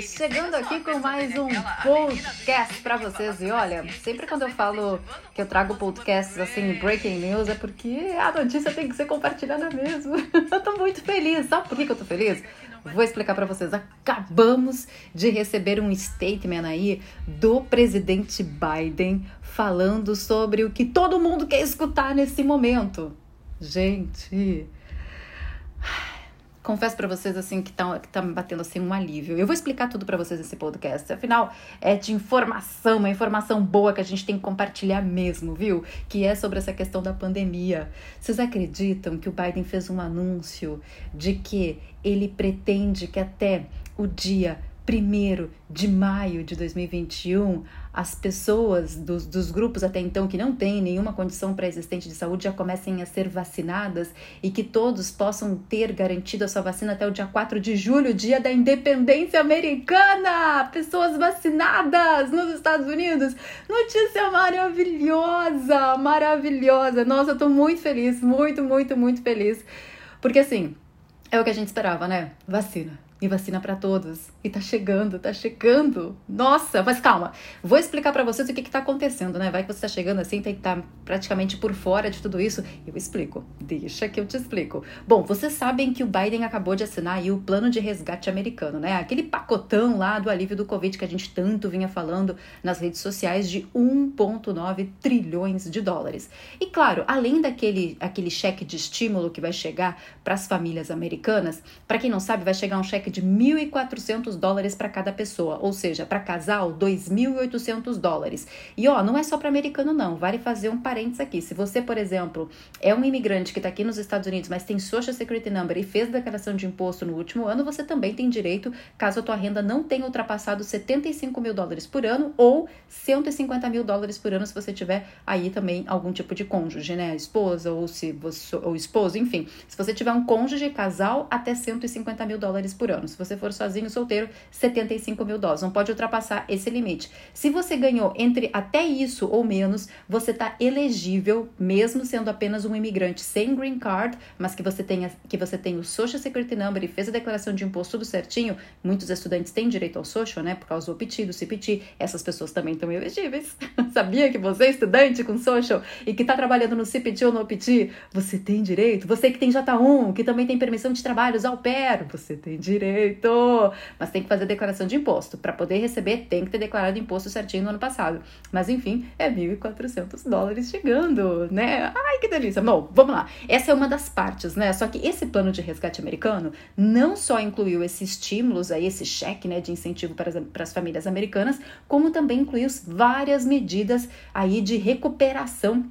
chegando aqui com mais um podcast para vocês. E olha, sempre quando eu falo que eu trago podcasts assim, breaking news, é porque a notícia tem que ser compartilhada mesmo. Eu tô muito feliz. Sabe por que eu tô feliz? Vou explicar para vocês. Acabamos de receber um statement aí do presidente Biden falando sobre o que todo mundo quer escutar nesse momento. Gente, confesso para vocês assim que tá, que tá me batendo assim um alívio. Eu vou explicar tudo para vocês nesse podcast. Afinal, é de informação, uma informação boa que a gente tem que compartilhar mesmo, viu? Que é sobre essa questão da pandemia. Vocês acreditam que o Biden fez um anúncio de que ele pretende que até o dia 1 de maio de 2021, as pessoas dos, dos grupos até então que não têm nenhuma condição pré-existente de saúde já comecem a ser vacinadas e que todos possam ter garantido a sua vacina até o dia 4 de julho, dia da independência americana! Pessoas vacinadas nos Estados Unidos! Notícia maravilhosa! Maravilhosa! Nossa, eu tô muito feliz, muito, muito, muito feliz. Porque assim, é o que a gente esperava, né? Vacina e vacina para todos. E tá chegando, tá chegando. Nossa, mas calma. Vou explicar para vocês o que que tá acontecendo, né? Vai que você tá chegando assim, tem que estar tá praticamente por fora de tudo isso. Eu explico. Deixa que eu te explico. Bom, vocês sabem que o Biden acabou de assinar aí o plano de resgate americano, né? Aquele pacotão lá do alívio do Covid que a gente tanto vinha falando nas redes sociais de 1.9 trilhões de dólares. E claro, além daquele aquele cheque de estímulo que vai chegar para as famílias americanas, para quem não sabe, vai chegar um cheque de 1.400 dólares para cada pessoa, ou seja, para casal, 2.800 dólares. E ó, não é só para americano não, vale fazer um parênteses aqui. Se você, por exemplo, é um imigrante que está aqui nos Estados Unidos, mas tem Social Security Number e fez declaração de imposto no último ano, você também tem direito, caso a tua renda não tenha ultrapassado 75 mil dólares por ano ou 150 mil dólares por ano se você tiver aí também algum tipo de cônjuge, né? Esposa ou se você, ou esposo, enfim. Se você tiver um cônjuge, casal, até 150 mil dólares por ano. Se você for sozinho, solteiro, 75 mil dólares. Não pode ultrapassar esse limite. Se você ganhou entre até isso ou menos, você está elegível, mesmo sendo apenas um imigrante sem green card, mas que você tenha que você tenha o Social Security Number e fez a declaração de imposto tudo certinho. Muitos estudantes têm direito ao social, né? Por causa do OPT, do CPT. Essas pessoas também estão elegíveis. Sabia que você, estudante com social e que está trabalhando no CPT ou no OPT, você tem direito? Você que tem J1, que também tem permissão de trabalho, ao pair, você tem direito direito. Mas tem que fazer declaração de imposto. Para poder receber, tem que ter declarado imposto certinho no ano passado. Mas enfim, é 1.400 dólares chegando, né? Ai, que delícia. Bom, vamos lá. Essa é uma das partes, né? Só que esse plano de resgate americano não só incluiu esses estímulos aí, esse cheque, né, de incentivo para as, para as famílias americanas, como também incluiu várias medidas aí de recuperação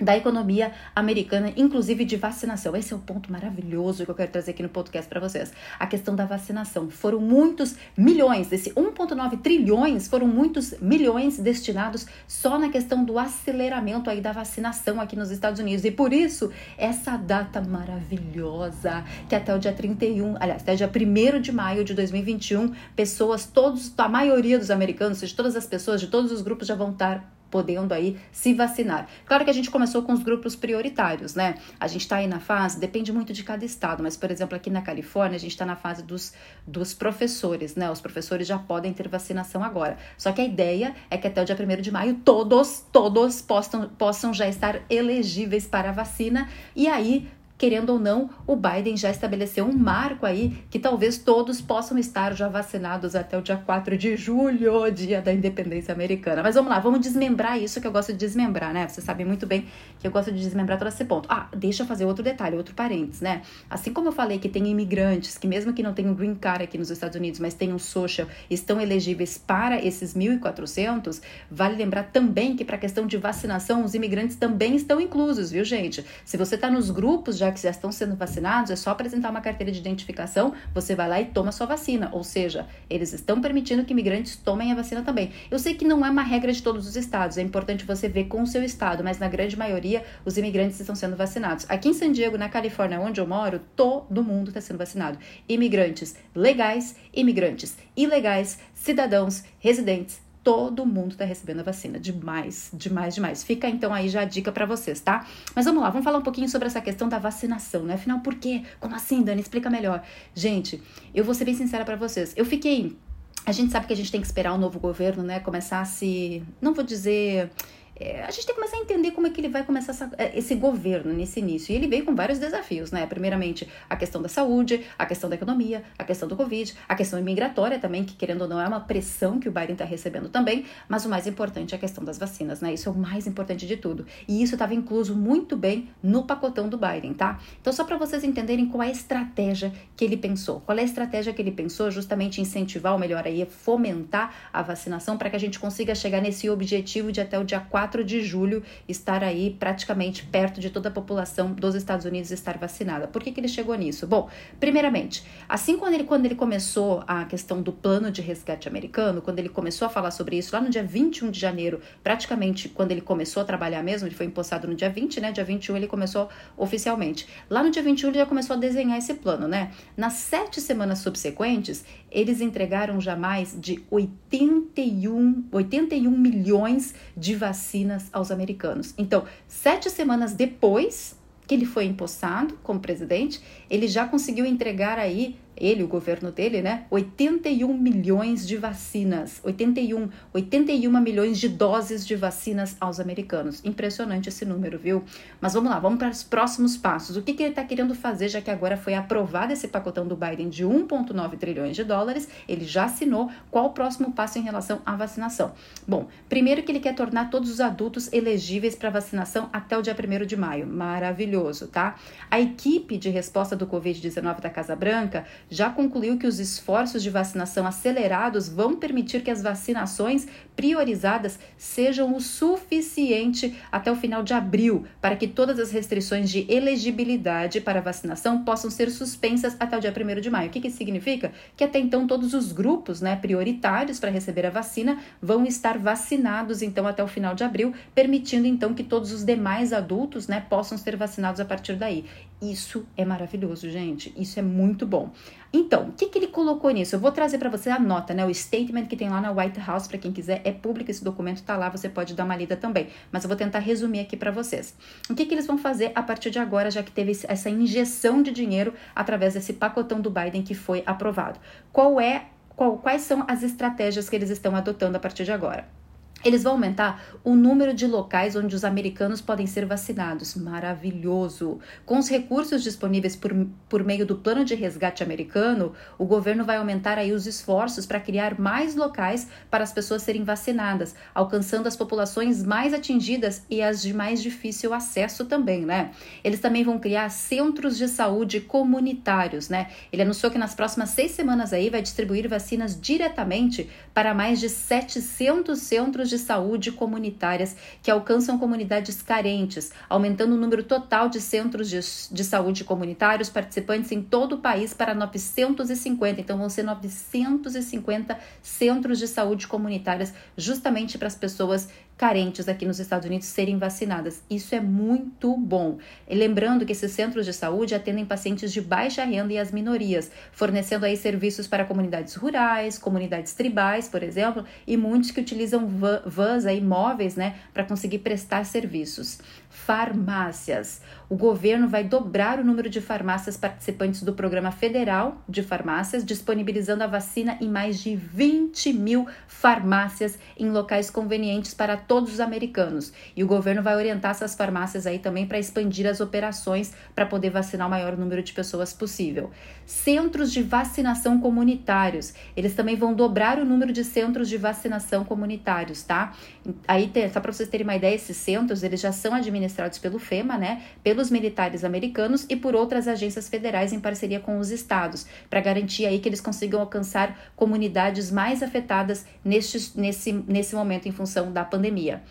da economia americana, inclusive de vacinação. Esse é o ponto maravilhoso que eu quero trazer aqui no podcast para vocês. A questão da vacinação. Foram muitos milhões, desse 1,9 trilhões, foram muitos milhões destinados só na questão do aceleramento aí da vacinação aqui nos Estados Unidos. E por isso, essa data maravilhosa, que até o dia 31, aliás, até o dia 1 de maio de 2021, pessoas, todos, a maioria dos americanos, ou seja, todas as pessoas de todos os grupos já vão estar podendo aí se vacinar. Claro que a gente começou com os grupos prioritários, né? A gente está aí na fase, depende muito de cada estado, mas por exemplo aqui na Califórnia a gente está na fase dos, dos professores, né? Os professores já podem ter vacinação agora. Só que a ideia é que até o dia 1 de maio todos, todos possam, possam já estar elegíveis para a vacina e aí querendo ou não, o Biden já estabeleceu um marco aí que talvez todos possam estar já vacinados até o dia 4 de julho, dia da independência americana. Mas vamos lá, vamos desmembrar isso que eu gosto de desmembrar, né? Você sabe muito bem que eu gosto de desmembrar todo esse ponto. Ah, deixa eu fazer outro detalhe, outro parênteses, né? Assim como eu falei que tem imigrantes que mesmo que não tenham green card aqui nos Estados Unidos, mas tenham social, estão elegíveis para esses 1.400, vale lembrar também que para a questão de vacinação, os imigrantes também estão inclusos, viu, gente? Se você está nos grupos de já que já estão sendo vacinados, é só apresentar uma carteira de identificação, você vai lá e toma sua vacina. Ou seja, eles estão permitindo que imigrantes tomem a vacina também. Eu sei que não é uma regra de todos os estados, é importante você ver com o seu estado, mas na grande maioria os imigrantes estão sendo vacinados. Aqui em San Diego, na Califórnia, onde eu moro, todo mundo está sendo vacinado. Imigrantes legais, imigrantes ilegais, cidadãos, residentes, todo mundo está recebendo a vacina. Demais, demais, demais. Fica então aí já a dica para vocês, tá? Mas vamos lá, vamos falar um pouquinho sobre essa questão da vacinação, né? Afinal, por quê? Como assim, Dani? Explica melhor. Gente, eu vou ser bem sincera para vocês. Eu fiquei a gente sabe que a gente tem que esperar o novo governo, né, começar a se, não vou dizer é, a gente tem que começar a entender como é que ele vai começar essa, é, esse governo nesse início. E ele veio com vários desafios, né? Primeiramente, a questão da saúde, a questão da economia, a questão do Covid, a questão imigratória também, que querendo ou não é uma pressão que o Biden está recebendo também, mas o mais importante é a questão das vacinas, né? Isso é o mais importante de tudo. E isso estava incluso muito bem no pacotão do Biden, tá? Então, só para vocês entenderem qual é a estratégia que ele pensou. Qual é a estratégia que ele pensou? Justamente incentivar, ou melhor aí, fomentar a vacinação para que a gente consiga chegar nesse objetivo de até o dia 4 4 de julho estar aí praticamente perto de toda a população dos Estados Unidos estar vacinada. Por que, que ele chegou nisso? Bom, primeiramente, assim quando ele, quando ele começou a questão do plano de resgate americano, quando ele começou a falar sobre isso lá no dia 21 de janeiro, praticamente quando ele começou a trabalhar mesmo, ele foi empossado no dia 20, né? Dia 21 ele começou oficialmente. Lá no dia 21 ele já começou a desenhar esse plano, né? Nas sete semanas subsequentes, eles entregaram já mais de 81, 81 milhões de vacinas aos americanos. Então, sete semanas depois que ele foi empossado como presidente, ele já conseguiu entregar aí ele, o governo dele, né? 81 milhões de vacinas, 81, 81 milhões de doses de vacinas aos americanos. Impressionante esse número, viu? Mas vamos lá, vamos para os próximos passos. O que, que ele está querendo fazer, já que agora foi aprovado esse pacotão do Biden de 1,9 trilhões de dólares, ele já assinou. Qual o próximo passo em relação à vacinação? Bom, primeiro que ele quer tornar todos os adultos elegíveis para vacinação até o dia 1 de maio. Maravilhoso, tá? A equipe de resposta do Covid-19 da Casa Branca já concluiu que os esforços de vacinação acelerados vão permitir que as vacinações priorizadas sejam o suficiente até o final de abril para que todas as restrições de elegibilidade para vacinação possam ser suspensas até o dia 1 de maio. O que, que significa? Que até então todos os grupos né, prioritários para receber a vacina vão estar vacinados então até o final de abril, permitindo então que todos os demais adultos né, possam ser vacinados a partir daí. Isso é maravilhoso, gente. Isso é muito bom. Então, o que, que ele colocou nisso? Eu vou trazer para você a nota, né? O statement que tem lá na White House, para quem quiser, é público esse documento, tá lá, você pode dar uma lida também. Mas eu vou tentar resumir aqui para vocês. O que, que eles vão fazer a partir de agora, já que teve essa injeção de dinheiro através desse pacotão do Biden que foi aprovado? Qual é, qual, quais são as estratégias que eles estão adotando a partir de agora? Eles vão aumentar o número de locais onde os americanos podem ser vacinados. Maravilhoso! Com os recursos disponíveis por, por meio do plano de resgate americano, o governo vai aumentar aí os esforços para criar mais locais para as pessoas serem vacinadas, alcançando as populações mais atingidas e as de mais difícil acesso também, né? Eles também vão criar centros de saúde comunitários, né? Ele anunciou que nas próximas seis semanas aí vai distribuir vacinas diretamente para mais de 700 centros centros de saúde comunitárias que alcançam comunidades carentes, aumentando o número total de centros de, de saúde comunitários participantes em todo o país para 950. Então, vão ser 950 centros de saúde comunitárias justamente para as pessoas carentes aqui nos Estados Unidos serem vacinadas. Isso é muito bom. E lembrando que esses centros de saúde atendem pacientes de baixa renda e as minorias, fornecendo aí serviços para comunidades rurais, comunidades tribais, por exemplo, e muitos que utilizam vans aí móveis, né, para conseguir prestar serviços farmácias. O governo vai dobrar o número de farmácias participantes do Programa Federal de Farmácias, disponibilizando a vacina em mais de 20 mil farmácias em locais convenientes para todos os americanos. E o governo vai orientar essas farmácias aí também para expandir as operações para poder vacinar o maior número de pessoas possível. Centros de vacinação comunitários. Eles também vão dobrar o número de centros de vacinação comunitários, tá? Aí, só para vocês terem uma ideia, esses centros, eles já são administrados administrados pelo FEMA, né, pelos militares americanos e por outras agências federais em parceria com os estados, para garantir aí que eles consigam alcançar comunidades mais afetadas neste, nesse, nesse momento em função da pandemia.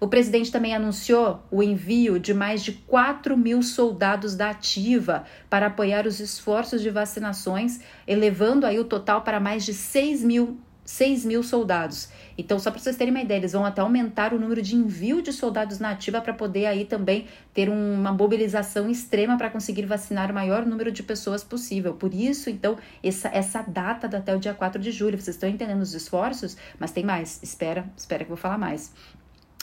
O presidente também anunciou o envio de mais de 4 mil soldados da ativa para apoiar os esforços de vacinações, elevando aí o total para mais de 6 mil 6 mil soldados. Então, só para vocês terem uma ideia, eles vão até aumentar o número de envio de soldados na ativa para poder aí também ter uma mobilização extrema para conseguir vacinar o maior número de pessoas possível. Por isso, então, essa, essa data até o dia 4 de julho. Vocês estão entendendo os esforços? Mas tem mais. Espera, espera que eu vou falar mais.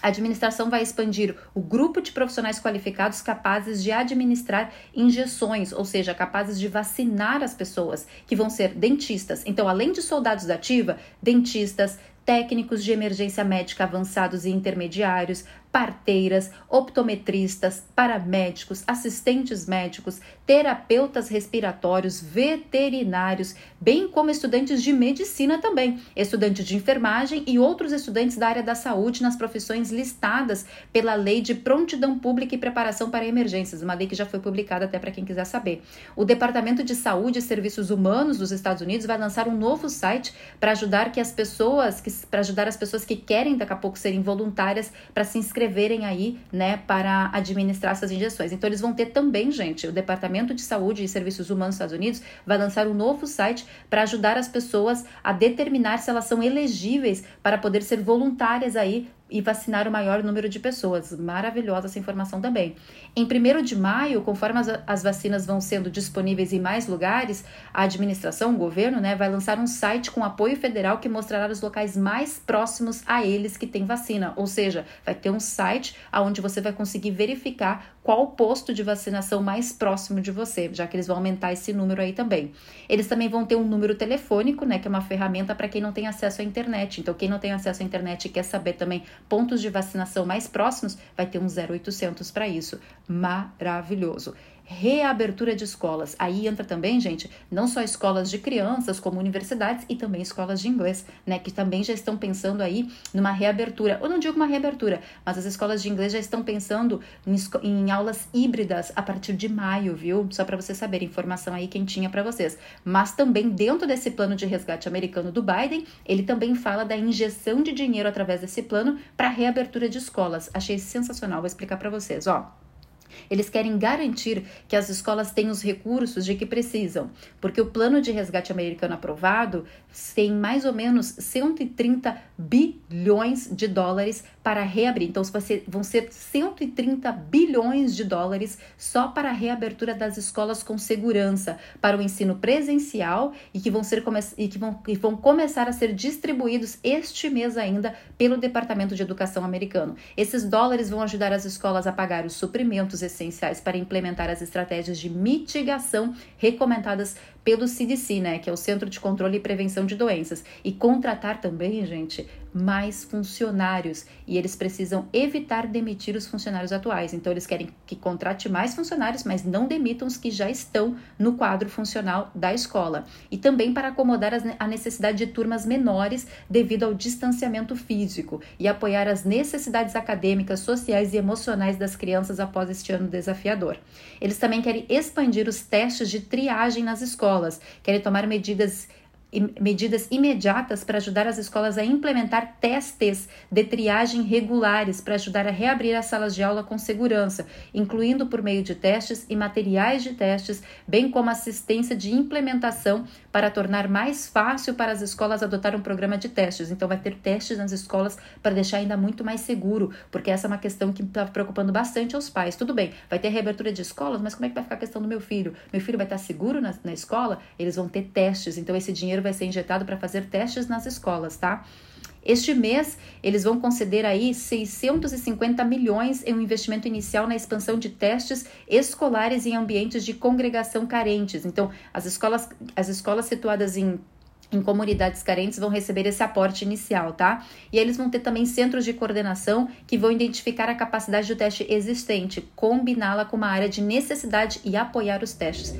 A administração vai expandir o grupo de profissionais qualificados capazes de administrar injeções, ou seja, capazes de vacinar as pessoas, que vão ser dentistas. Então, além de soldados da ativa, dentistas, técnicos de emergência médica avançados e intermediários, parteiras, optometristas, paramédicos, assistentes médicos, terapeutas respiratórios, veterinários, bem como estudantes de medicina também, estudantes de enfermagem e outros estudantes da área da saúde nas profissões listadas pela Lei de Prontidão Pública e Preparação para Emergências, uma lei que já foi publicada até para quem quiser saber. O Departamento de Saúde e Serviços Humanos dos Estados Unidos vai lançar um novo site para ajudar que as pessoas para ajudar as pessoas que querem daqui a pouco serem voluntárias para se inscrever inscreverem aí, né, para administrar essas injeções. Então, eles vão ter também, gente, o Departamento de Saúde e Serviços Humanos dos Estados Unidos vai lançar um novo site para ajudar as pessoas a determinar se elas são elegíveis para poder ser voluntárias aí e vacinar o maior número de pessoas. Maravilhosa essa informação também. Em 1 de maio, conforme as, as, vacinas vão sendo disponíveis em mais lugares, a administração, o governo, né, vai lançar um site com apoio federal que mostrará os locais mais próximos a eles que têm vacina. Ou seja, vai ter um site onde você vai conseguir verificar qual o posto de vacinação mais próximo de você, já que eles vão aumentar esse número aí também. Eles também vão ter um número telefônico, né, que é uma ferramenta para quem não tem acesso à internet. Então, quem não tem acesso à internet e quer saber também pontos de vacinação mais próximos, vai ter um 0800 para isso. Maravilhoso reabertura de escolas. Aí entra também, gente, não só escolas de crianças, como universidades e também escolas de inglês, né, que também já estão pensando aí numa reabertura. Eu não digo uma reabertura, mas as escolas de inglês já estão pensando em, em aulas híbridas a partir de maio, viu? Só para você saber, informação aí quentinha para vocês. Mas também dentro desse plano de resgate americano do Biden, ele também fala da injeção de dinheiro através desse plano para reabertura de escolas. Achei sensacional, vou explicar para vocês, ó. Eles querem garantir que as escolas têm os recursos de que precisam, porque o plano de resgate americano aprovado tem mais ou menos 130 bilhões de dólares para reabrir. Então, vão ser 130 bilhões de dólares só para a reabertura das escolas com segurança, para o ensino presencial e que vão, ser, e que vão, e vão começar a ser distribuídos este mês ainda pelo Departamento de Educação americano. Esses dólares vão ajudar as escolas a pagar os suprimentos essenciais para implementar as estratégias de mitigação recomendadas pelo CDC, né, que é o Centro de Controle e Prevenção de Doenças, e contratar também, gente, mais funcionários. E eles precisam evitar demitir os funcionários atuais. Então, eles querem que contrate mais funcionários, mas não demitam os que já estão no quadro funcional da escola. E também para acomodar a necessidade de turmas menores devido ao distanciamento físico e apoiar as necessidades acadêmicas, sociais e emocionais das crianças após este ano desafiador. Eles também querem expandir os testes de triagem nas escolas escolas, querem tomar medidas medidas imediatas para ajudar as escolas a implementar testes de triagem regulares para ajudar a reabrir as salas de aula com segurança, incluindo por meio de testes e materiais de testes, bem como assistência de implementação para tornar mais fácil para as escolas adotar um programa de testes. Então, vai ter testes nas escolas para deixar ainda muito mais seguro, porque essa é uma questão que está preocupando bastante aos pais. Tudo bem, vai ter reabertura de escolas, mas como é que vai ficar a questão do meu filho? Meu filho vai estar seguro na, na escola? Eles vão ter testes, então esse dinheiro vai ser injetado para fazer testes nas escolas, tá? Este mês, eles vão conceder aí 650 milhões em um investimento inicial na expansão de testes escolares em ambientes de congregação carentes. Então, as escolas, as escolas situadas em em comunidades carentes vão receber esse aporte inicial, tá? E eles vão ter também centros de coordenação que vão identificar a capacidade do teste existente, combiná-la com uma área de necessidade e apoiar os testes.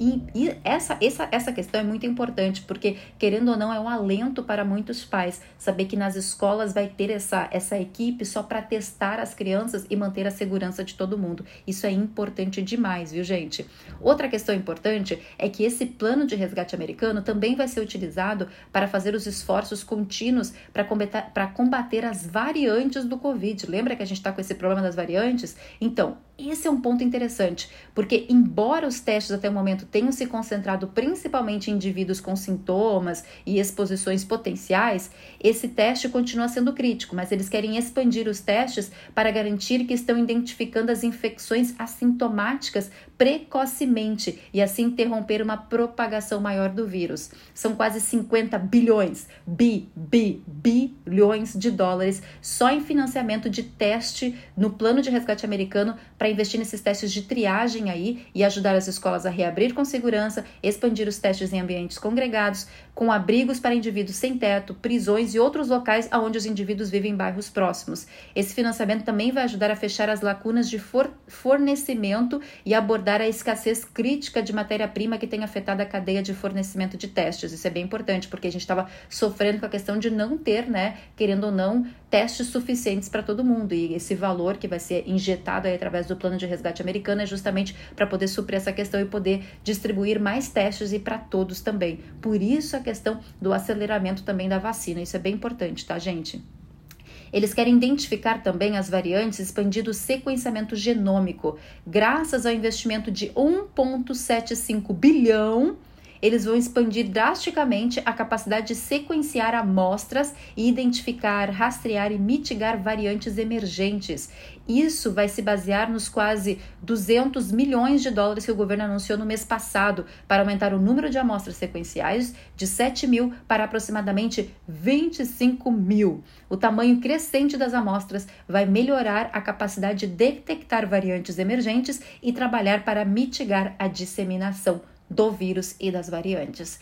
E, e, essa, essa, essa questão é muito importante, porque, querendo ou não, é um alento para muitos pais saber que nas escolas vai ter essa, essa equipe só para testar as crianças e manter a segurança de todo mundo. Isso é importante demais, viu, gente? Outra questão importante é que esse plano de resgate americano também vai ser utilizado para fazer os esforços contínuos para combater, combater as variantes do Covid. Lembra que a gente está com esse problema das variantes? Então, esse é um ponto interessante, porque embora os testes até o momento tenham se concentrado principalmente em indivíduos com sintomas e exposições potenciais, esse teste continua sendo crítico, mas eles querem expandir os testes para garantir que estão identificando as infecções assintomáticas precocemente e assim interromper uma propagação maior do vírus. São quase 50 bilhões, bi, bi, bilhões de dólares só em financiamento de teste no plano de resgate americano para investir nesses testes de triagem aí e ajudar as escolas a reabrir com segurança, expandir os testes em ambientes congregados, com abrigos para indivíduos sem teto, prisões e outros locais onde os indivíduos vivem em bairros próximos. Esse financiamento também vai ajudar a fechar as lacunas de fornecimento e abordar a escassez crítica de matéria-prima que tem afetado a cadeia de fornecimento de testes. Isso é bem importante, porque a gente estava sofrendo com a questão de não ter, né, querendo ou não, testes suficientes para todo mundo. E esse valor que vai ser injetado aí através do plano de resgate americano é justamente para poder suprir essa questão e poder distribuir mais testes e para todos também. Por isso a questão do aceleramento também da vacina. Isso é bem importante, tá, gente? Eles querem identificar também as variantes expandindo o sequenciamento genômico, graças ao investimento de 1,75 bilhão eles vão expandir drasticamente a capacidade de sequenciar amostras e identificar, rastrear e mitigar variantes emergentes. Isso vai se basear nos quase 200 milhões de dólares que o governo anunciou no mês passado para aumentar o número de amostras sequenciais de 7 mil para aproximadamente 25 mil. O tamanho crescente das amostras vai melhorar a capacidade de detectar variantes emergentes e trabalhar para mitigar a disseminação do vírus e das variantes.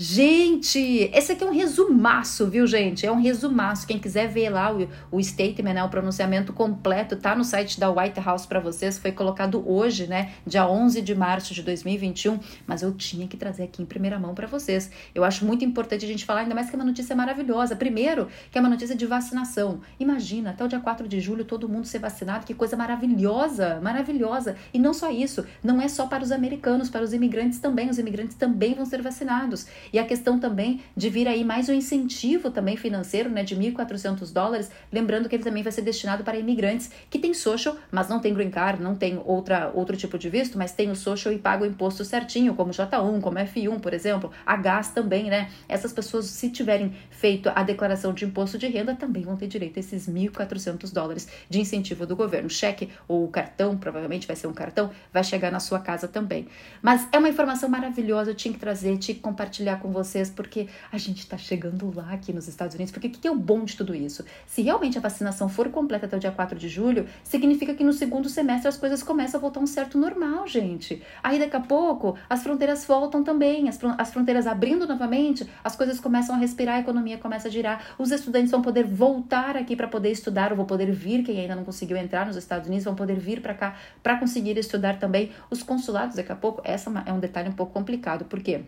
Gente, esse aqui é um resumaço, viu, gente? É um resumaço. Quem quiser ver lá o, o statement, né, o pronunciamento completo, tá no site da White House para vocês. Foi colocado hoje, né, dia 11 de março de 2021. Mas eu tinha que trazer aqui em primeira mão para vocês. Eu acho muito importante a gente falar, ainda mais que é uma notícia maravilhosa. Primeiro, que é uma notícia de vacinação. Imagina, até o dia 4 de julho todo mundo ser vacinado. Que coisa maravilhosa, maravilhosa. E não só isso, não é só para os americanos, para os imigrantes também. Os imigrantes também vão ser vacinados. E a questão também de vir aí mais um incentivo também financeiro, né, de 1.400 dólares, lembrando que ele também vai ser destinado para imigrantes que têm social, mas não tem green card, não tem outra, outro tipo de visto, mas tem o social e paga o imposto certinho, como J1, como F1, por exemplo, a gás também, né? Essas pessoas, se tiverem feito a declaração de imposto de renda, também vão ter direito a esses 1.400 dólares de incentivo do governo. Cheque ou cartão, provavelmente vai ser um cartão, vai chegar na sua casa também. Mas é uma informação maravilhosa, eu tinha que trazer, tinha que compartilhar com vocês, porque a gente está chegando lá aqui nos Estados Unidos. Porque o que é o bom de tudo isso? Se realmente a vacinação for completa até o dia 4 de julho, significa que no segundo semestre as coisas começam a voltar a um certo normal, gente. Aí daqui a pouco as fronteiras voltam também, as, as fronteiras abrindo novamente, as coisas começam a respirar, a economia começa a girar, os estudantes vão poder voltar aqui para poder estudar, ou vão poder vir, quem ainda não conseguiu entrar nos Estados Unidos, vão poder vir para cá para conseguir estudar também. Os consulados, daqui a pouco, essa é, é um detalhe um pouco complicado, por quê?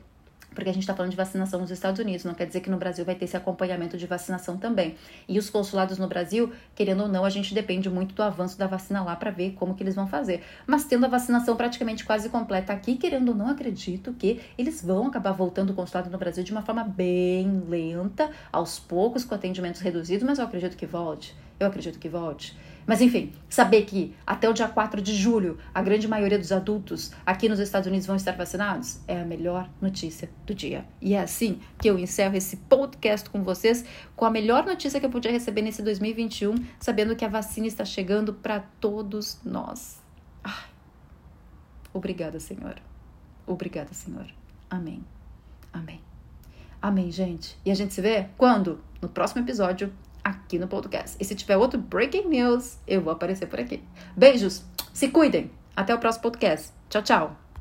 Porque a gente está falando de vacinação nos Estados Unidos, não quer dizer que no Brasil vai ter esse acompanhamento de vacinação também. E os consulados no Brasil, querendo ou não, a gente depende muito do avanço da vacina lá para ver como que eles vão fazer. Mas tendo a vacinação praticamente quase completa aqui, querendo ou não, acredito que eles vão acabar voltando o consulado no Brasil de uma forma bem lenta, aos poucos, com atendimentos reduzidos, mas eu acredito que volte. Eu acredito que volte. Mas enfim, saber que até o dia 4 de julho a grande maioria dos adultos aqui nos Estados Unidos vão estar vacinados é a melhor notícia do dia. E é assim que eu encerro esse podcast com vocês com a melhor notícia que eu podia receber nesse 2021, sabendo que a vacina está chegando para todos nós. Obrigada, Senhor. Obrigada, Senhor. Amém. Amém. Amém, gente. E a gente se vê quando? No próximo episódio aqui no podcast. E se tiver outro breaking news, eu vou aparecer por aqui. Beijos, se cuidem. Até o próximo podcast. Tchau, tchau.